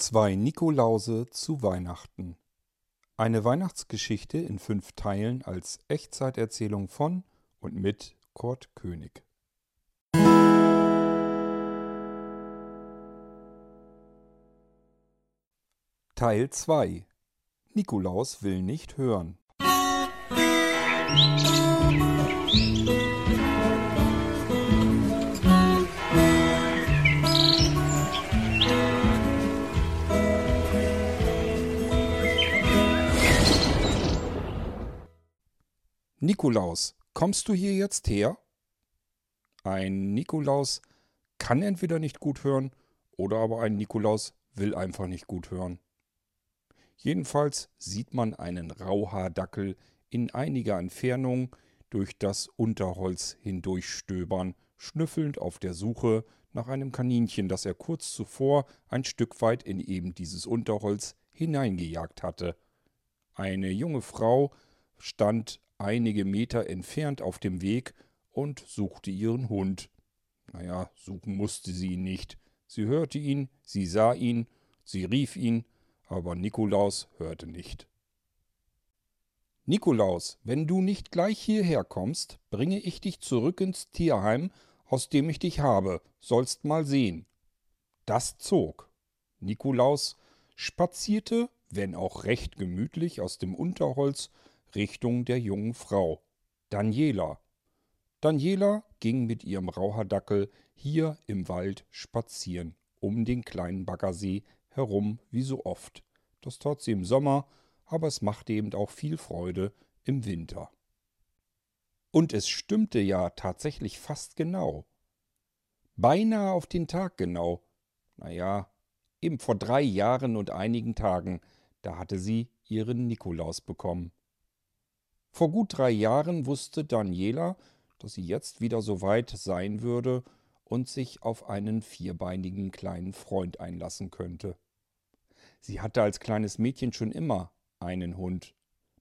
Zwei Nikolause zu Weihnachten. Eine Weihnachtsgeschichte in fünf Teilen als Echtzeiterzählung von und mit Kurt König. Teil 2 Nikolaus will nicht hören. Nikolaus, kommst du hier jetzt her? Ein Nikolaus kann entweder nicht gut hören oder aber ein Nikolaus will einfach nicht gut hören. Jedenfalls sieht man einen Rauhaardackel in einiger Entfernung durch das Unterholz hindurchstöbern, schnüffelnd auf der Suche nach einem Kaninchen, das er kurz zuvor ein Stück weit in eben dieses Unterholz hineingejagt hatte. Eine junge Frau stand einige Meter entfernt auf dem Weg und suchte ihren Hund. Naja, suchen musste sie ihn nicht. Sie hörte ihn, sie sah ihn, sie rief ihn, aber Nikolaus hörte nicht. Nikolaus, wenn du nicht gleich hierher kommst, bringe ich dich zurück ins Tierheim, aus dem ich dich habe, sollst mal sehen. Das zog. Nikolaus spazierte, wenn auch recht gemütlich, aus dem Unterholz Richtung der jungen Frau, Daniela. Daniela ging mit ihrem Rauherdackel hier im Wald spazieren, um den kleinen Baggersee herum wie so oft. Das tat sie im Sommer, aber es machte eben auch viel Freude im Winter. Und es stimmte ja tatsächlich fast genau. Beinahe auf den Tag genau. Naja, eben vor drei Jahren und einigen Tagen, da hatte sie ihren Nikolaus bekommen. Vor gut drei Jahren wusste Daniela, dass sie jetzt wieder so weit sein würde und sich auf einen vierbeinigen kleinen Freund einlassen könnte. Sie hatte als kleines Mädchen schon immer einen Hund.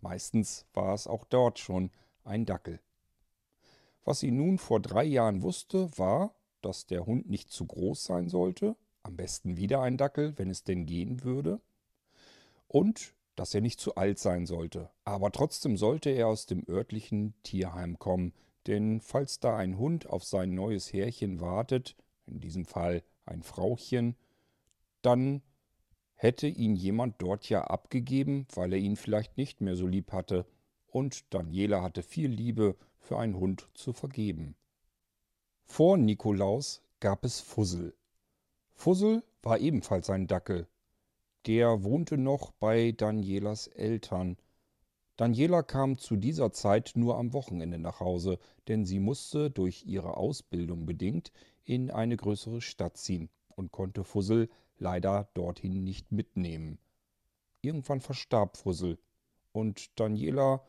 Meistens war es auch dort schon ein Dackel. Was sie nun vor drei Jahren wusste, war, dass der Hund nicht zu groß sein sollte, am besten wieder ein Dackel, wenn es denn gehen würde, und dass er nicht zu alt sein sollte. Aber trotzdem sollte er aus dem örtlichen Tierheim kommen, denn falls da ein Hund auf sein neues Härchen wartet, in diesem Fall ein Frauchen, dann hätte ihn jemand dort ja abgegeben, weil er ihn vielleicht nicht mehr so lieb hatte, und Daniela hatte viel Liebe für einen Hund zu vergeben. Vor Nikolaus gab es Fussel. Fussel war ebenfalls ein Dackel, der wohnte noch bei Danielas Eltern. Daniela kam zu dieser Zeit nur am Wochenende nach Hause, denn sie musste durch ihre Ausbildung bedingt in eine größere Stadt ziehen und konnte Fussel leider dorthin nicht mitnehmen. Irgendwann verstarb Fussel und Daniela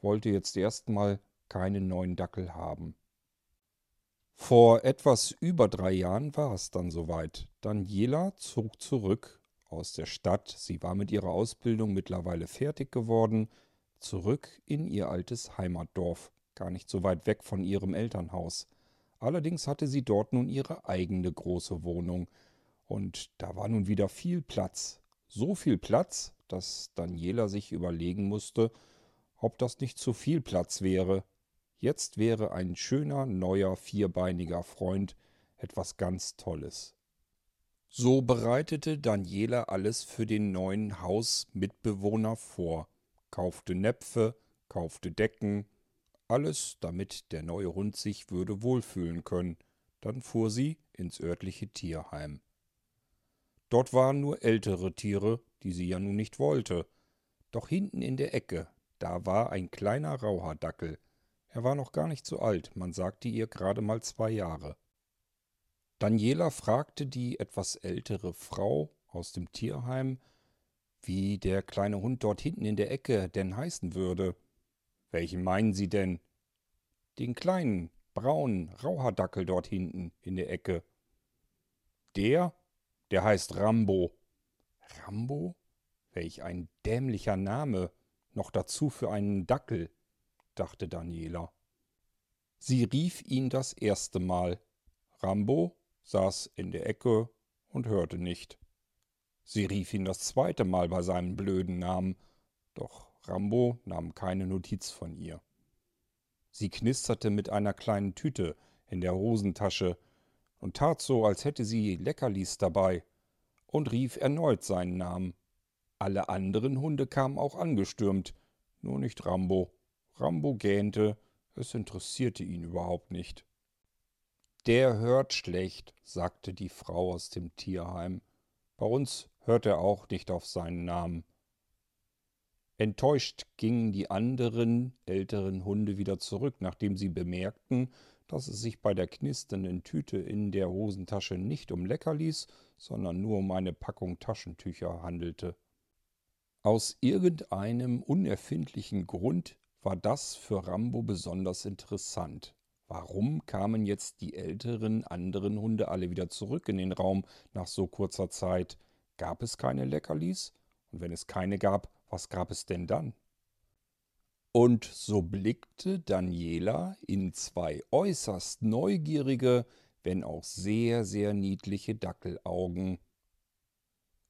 wollte jetzt erstmal keinen neuen Dackel haben. Vor etwas über drei Jahren war es dann soweit. Daniela zog zurück aus der Stadt, sie war mit ihrer Ausbildung mittlerweile fertig geworden, zurück in ihr altes Heimatdorf, gar nicht so weit weg von ihrem Elternhaus. Allerdings hatte sie dort nun ihre eigene große Wohnung, und da war nun wieder viel Platz. So viel Platz, dass Daniela sich überlegen musste, ob das nicht zu viel Platz wäre. Jetzt wäre ein schöner, neuer, vierbeiniger Freund etwas ganz Tolles. So bereitete Daniela alles für den neuen Hausmitbewohner vor, kaufte Näpfe, kaufte Decken, alles, damit der neue Hund sich würde wohlfühlen können. Dann fuhr sie ins örtliche Tierheim. Dort waren nur ältere Tiere, die sie ja nun nicht wollte. Doch hinten in der Ecke, da war ein kleiner Rauhaardackel. Er war noch gar nicht so alt, man sagte ihr gerade mal zwei Jahre. Daniela fragte die etwas ältere Frau aus dem Tierheim, wie der kleine Hund dort hinten in der Ecke denn heißen würde. Welchen meinen Sie denn? Den kleinen, braunen Rauhaardackel dort hinten in der Ecke. Der? Der heißt Rambo. Rambo? Welch ein dämlicher Name, noch dazu für einen Dackel, dachte Daniela. Sie rief ihn das erste Mal. Rambo, saß in der Ecke und hörte nicht. Sie rief ihn das zweite Mal bei seinem blöden Namen, doch Rambo nahm keine Notiz von ihr. Sie knisterte mit einer kleinen Tüte in der Hosentasche und tat so, als hätte sie Leckerlis dabei und rief erneut seinen Namen. Alle anderen Hunde kamen auch angestürmt, nur nicht Rambo. Rambo gähnte, es interessierte ihn überhaupt nicht. Der hört schlecht, sagte die Frau aus dem Tierheim. Bei uns hört er auch nicht auf seinen Namen. Enttäuscht gingen die anderen älteren Hunde wieder zurück, nachdem sie bemerkten, dass es sich bei der knisternden Tüte in der Hosentasche nicht um Leckerlis, sondern nur um eine Packung Taschentücher handelte. Aus irgendeinem unerfindlichen Grund war das für Rambo besonders interessant. Warum kamen jetzt die älteren anderen Hunde alle wieder zurück in den Raum nach so kurzer Zeit? Gab es keine Leckerlis? Und wenn es keine gab, was gab es denn dann? Und so blickte Daniela in zwei äußerst neugierige, wenn auch sehr, sehr niedliche Dackelaugen.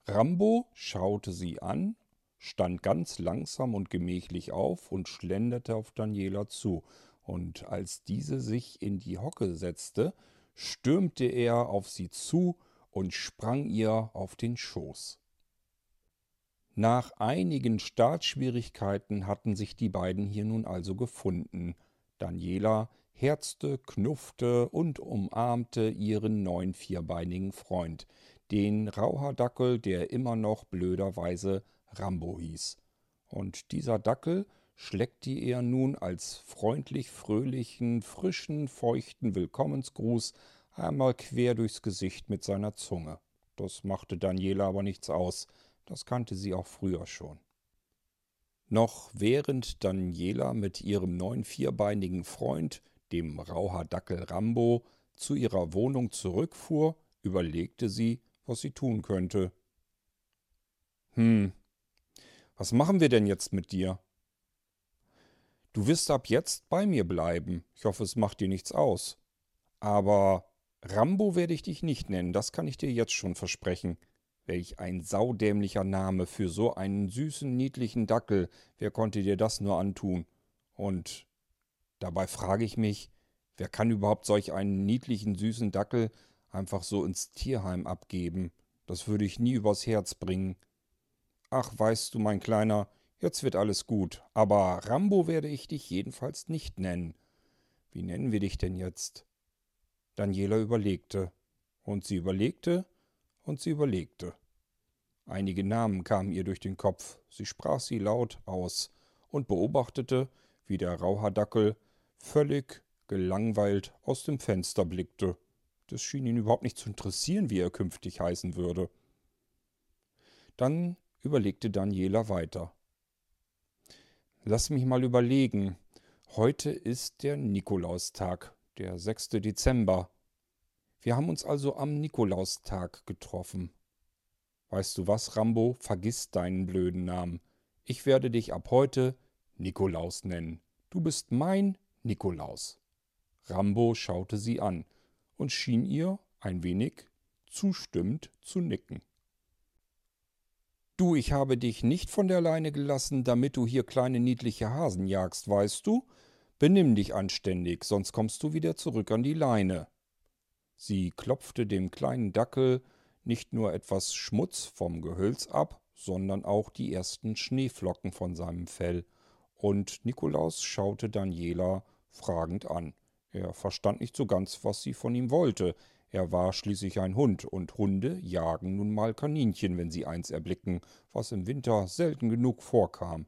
Rambo schaute sie an stand ganz langsam und gemächlich auf und schlenderte auf Daniela zu, und als diese sich in die Hocke setzte, stürmte er auf sie zu und sprang ihr auf den Schoß. Nach einigen Startschwierigkeiten hatten sich die beiden hier nun also gefunden. Daniela herzte, knuffte und umarmte ihren neuen vierbeinigen Freund, den Rauhardackel, der immer noch blöderweise Rambo hieß. Und dieser Dackel schleckte ihr nun als freundlich fröhlichen, frischen, feuchten Willkommensgruß einmal quer durchs Gesicht mit seiner Zunge. Das machte Daniela aber nichts aus, das kannte sie auch früher schon. Noch während Daniela mit ihrem neuen vierbeinigen Freund, dem Rauhardackel Rambo, zu ihrer Wohnung zurückfuhr, überlegte sie, was sie tun könnte. Hm, was machen wir denn jetzt mit dir? Du wirst ab jetzt bei mir bleiben. Ich hoffe, es macht dir nichts aus. Aber Rambo werde ich dich nicht nennen, das kann ich dir jetzt schon versprechen. Welch ein saudämlicher Name für so einen süßen, niedlichen Dackel. Wer konnte dir das nur antun? Und dabei frage ich mich, wer kann überhaupt solch einen niedlichen, süßen Dackel einfach so ins Tierheim abgeben? Das würde ich nie übers Herz bringen. Ach, weißt du, mein Kleiner, jetzt wird alles gut, aber Rambo werde ich dich jedenfalls nicht nennen. Wie nennen wir dich denn jetzt? Daniela überlegte, und sie überlegte, und sie überlegte. Einige Namen kamen ihr durch den Kopf, sie sprach sie laut aus und beobachtete, wie der Rauhardackel völlig gelangweilt aus dem Fenster blickte. Das schien ihn überhaupt nicht zu interessieren, wie er künftig heißen würde. Dann überlegte Daniela weiter. Lass mich mal überlegen. Heute ist der Nikolaustag, der 6. Dezember. Wir haben uns also am Nikolaustag getroffen. Weißt du was, Rambo? Vergiss deinen blöden Namen. Ich werde dich ab heute Nikolaus nennen. Du bist mein Nikolaus. Rambo schaute sie an und schien ihr ein wenig zustimmend zu nicken. Du, ich habe dich nicht von der Leine gelassen, damit du hier kleine niedliche Hasen jagst, weißt du? Benimm dich anständig, sonst kommst du wieder zurück an die Leine. Sie klopfte dem kleinen Dackel nicht nur etwas Schmutz vom Gehölz ab, sondern auch die ersten Schneeflocken von seinem Fell, und Nikolaus schaute Daniela fragend an. Er verstand nicht so ganz, was sie von ihm wollte. Er war schließlich ein Hund, und Hunde jagen nun mal Kaninchen, wenn sie eins erblicken, was im Winter selten genug vorkam.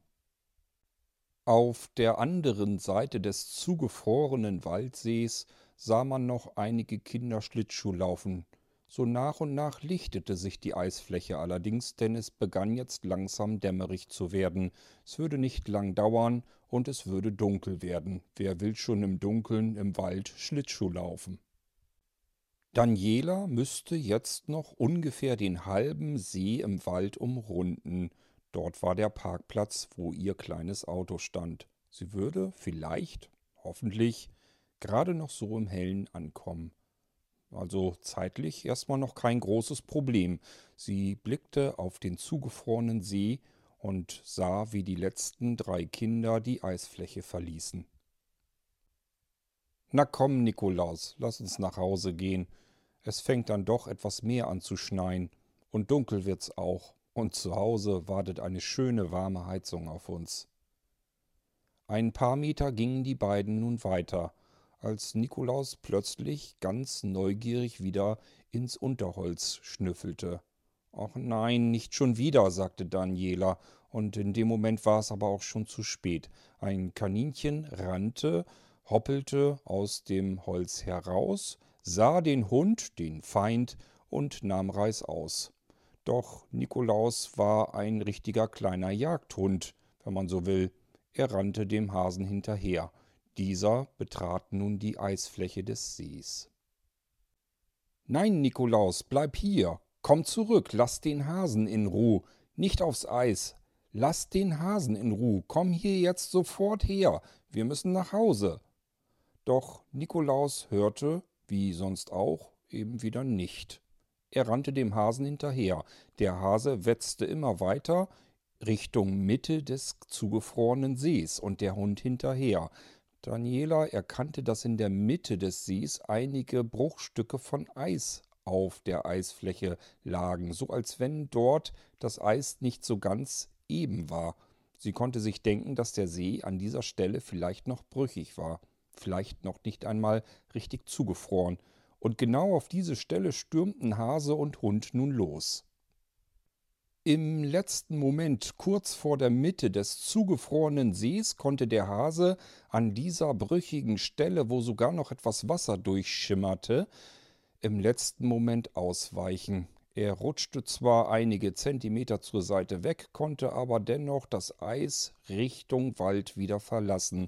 Auf der anderen Seite des zugefrorenen Waldsees sah man noch einige Kinder Schlittschuh laufen. So nach und nach lichtete sich die Eisfläche allerdings, denn es begann jetzt langsam dämmerig zu werden. Es würde nicht lang dauern und es würde dunkel werden. Wer will schon im Dunkeln im Wald Schlittschuh laufen? Daniela müsste jetzt noch ungefähr den halben See im Wald umrunden. Dort war der Parkplatz, wo ihr kleines Auto stand. Sie würde vielleicht, hoffentlich, gerade noch so im Hellen ankommen. Also zeitlich erstmal noch kein großes Problem. Sie blickte auf den zugefrorenen See und sah, wie die letzten drei Kinder die Eisfläche verließen. Na komm, Nikolaus, lass uns nach Hause gehen. Es fängt dann doch etwas mehr an zu schneien. Und dunkel wird's auch. Und zu Hause wartet eine schöne warme Heizung auf uns. Ein paar Meter gingen die beiden nun weiter, als Nikolaus plötzlich ganz neugierig wieder ins Unterholz schnüffelte. Ach nein, nicht schon wieder, sagte Daniela, und in dem Moment war es aber auch schon zu spät. Ein Kaninchen rannte, hoppelte aus dem Holz heraus, sah den Hund, den Feind, und nahm reißaus. Doch Nikolaus war ein richtiger kleiner Jagdhund, wenn man so will. Er rannte dem Hasen hinterher. Dieser betrat nun die Eisfläche des Sees. Nein, Nikolaus, bleib hier, Komm zurück, lass den Hasen in Ruh, nicht aufs Eis. Lass den Hasen in Ruh, komm hier jetzt sofort her, wir müssen nach Hause. Doch Nikolaus hörte, wie sonst auch, eben wieder nicht. Er rannte dem Hasen hinterher. Der Hase wetzte immer weiter Richtung Mitte des zugefrorenen Sees und der Hund hinterher. Daniela erkannte, dass in der Mitte des Sees einige Bruchstücke von Eis auf der Eisfläche lagen, so als wenn dort das Eis nicht so ganz eben war. Sie konnte sich denken, dass der See an dieser Stelle vielleicht noch brüchig war, vielleicht noch nicht einmal richtig zugefroren, und genau auf diese Stelle stürmten Hase und Hund nun los. Im letzten Moment, kurz vor der Mitte des zugefrorenen Sees, konnte der Hase an dieser brüchigen Stelle, wo sogar noch etwas Wasser durchschimmerte, im letzten Moment ausweichen. Er rutschte zwar einige Zentimeter zur Seite weg, konnte aber dennoch das Eis Richtung Wald wieder verlassen.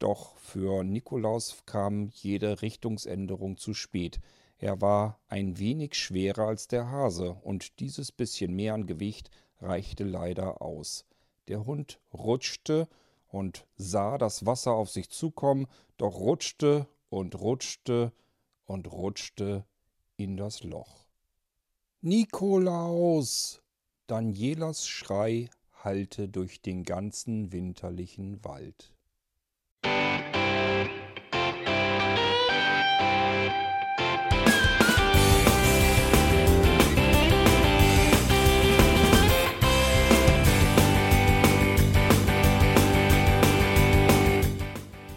Doch für Nikolaus kam jede Richtungsänderung zu spät. Er war ein wenig schwerer als der Hase, und dieses bisschen mehr an Gewicht reichte leider aus. Der Hund rutschte und sah das Wasser auf sich zukommen, doch rutschte und rutschte und rutschte in das Loch. Nikolaus! Danielas Schrei hallte durch den ganzen winterlichen Wald.